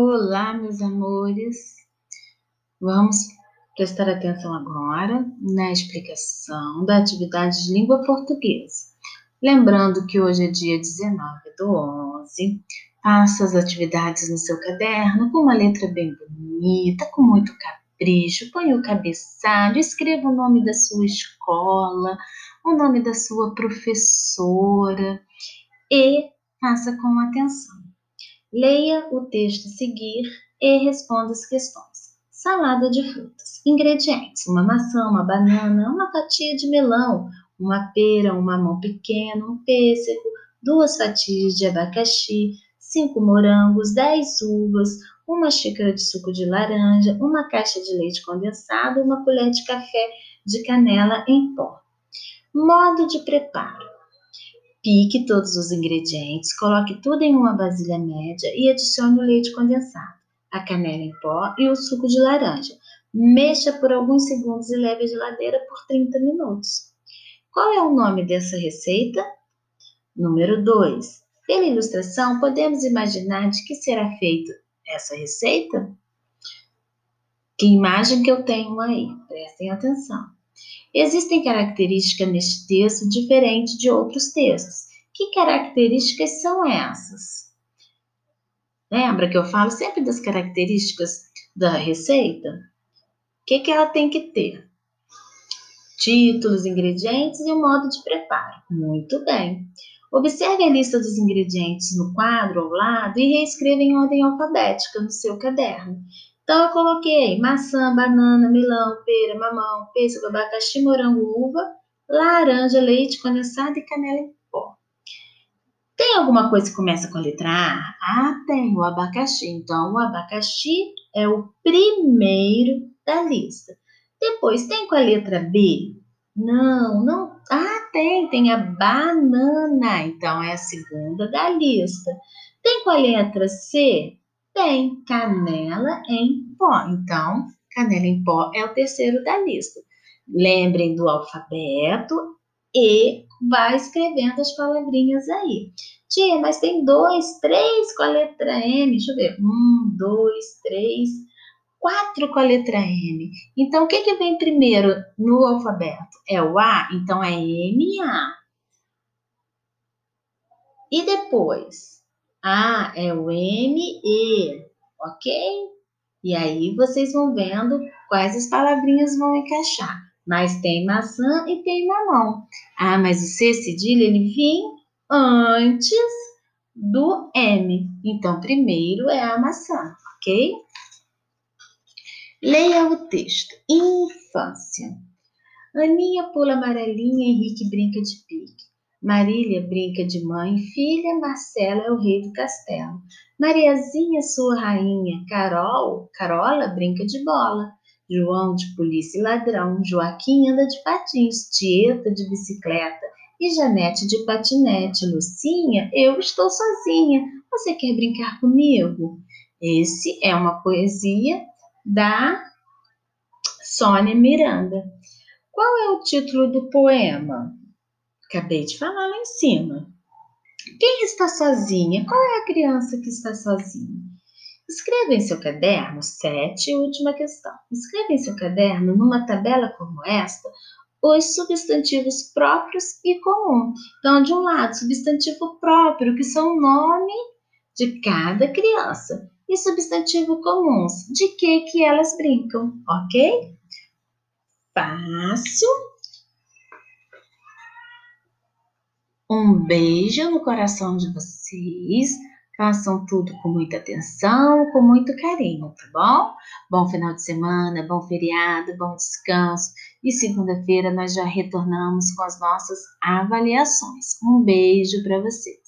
Olá, meus amores. Vamos prestar atenção agora na explicação da atividade de língua portuguesa. Lembrando que hoje é dia 19 do 11. Faça as atividades no seu caderno com uma letra bem bonita, com muito capricho. Põe o cabeçalho, escreva o nome da sua escola, o nome da sua professora e faça com atenção. Leia o texto a seguir e responda as questões. Salada de frutas. Ingredientes: uma maçã, uma banana, uma fatia de melão, uma pera, um mamão pequeno, um pêssego, duas fatias de abacaxi, cinco morangos, dez uvas, uma xícara de suco de laranja, uma caixa de leite condensado, uma colher de café de canela em pó. Modo de preparo: Pique todos os ingredientes, coloque tudo em uma vasilha média e adicione o leite condensado, a canela em pó e o suco de laranja. Mexa por alguns segundos e leve à geladeira por 30 minutos. Qual é o nome dessa receita? Número 2. Pela ilustração, podemos imaginar de que será feita essa receita? Que imagem que eu tenho aí? Prestem atenção. Existem características neste texto diferentes de outros textos. Que características são essas? Lembra que eu falo sempre das características da receita? O que, que ela tem que ter? Títulos, ingredientes e o modo de preparo. Muito bem. Observe a lista dos ingredientes no quadro ao lado e reescreva em ordem alfabética no seu caderno. Então, eu coloquei maçã, banana, melão, pera, mamão, pêssego, abacaxi, morango, uva, laranja, leite condensado e canela em pó. Tem alguma coisa que começa com a letra A? Ah, tem o abacaxi. Então, o abacaxi é o primeiro da lista. Depois, tem com a letra B? Não, não. Ah, tem, tem a banana. Então, é a segunda da lista. Tem com a letra C? Tem canela em pó. Então, canela em pó é o terceiro da lista. Lembrem do alfabeto e vai escrevendo as palavrinhas aí. Tia, mas tem dois, três com a letra M. Deixa eu ver. Um, dois, três, quatro com a letra M. Então, o que, que vem primeiro no alfabeto? É o A, então é M-A. E depois? Ah, é o M-E, ok? E aí vocês vão vendo quais as palavrinhas vão encaixar. Mas tem maçã e tem mamão. Ah, mas o C cedilha ele vem antes do M. Então, primeiro é a maçã, ok? Leia o texto. Infância. Aninha pula amarelinha, Henrique brinca de pique. Marília brinca de mãe filha, Marcela é o rei do castelo. Mariazinha, sua rainha, Carol, Carola brinca de bola. João de polícia e ladrão, Joaquim anda de patins, Tieta de bicicleta e Janete de patinete. Lucinha, eu estou sozinha. Você quer brincar comigo? Esse é uma poesia da Sônia Miranda. Qual é o título do poema? Acabei de falar lá em cima. Quem está sozinha? Qual é a criança que está sozinha? Escreva em seu caderno, sete, última questão. Escreva em seu caderno, numa tabela como esta, os substantivos próprios e comum. Então, de um lado, substantivo próprio, que são o nome de cada criança, e substantivo comuns, de que que elas brincam, ok? Fácil Um beijo no coração de vocês. Façam tudo com muita atenção, com muito carinho, tá bom? Bom final de semana, bom feriado, bom descanso. E segunda-feira nós já retornamos com as nossas avaliações. Um beijo para vocês.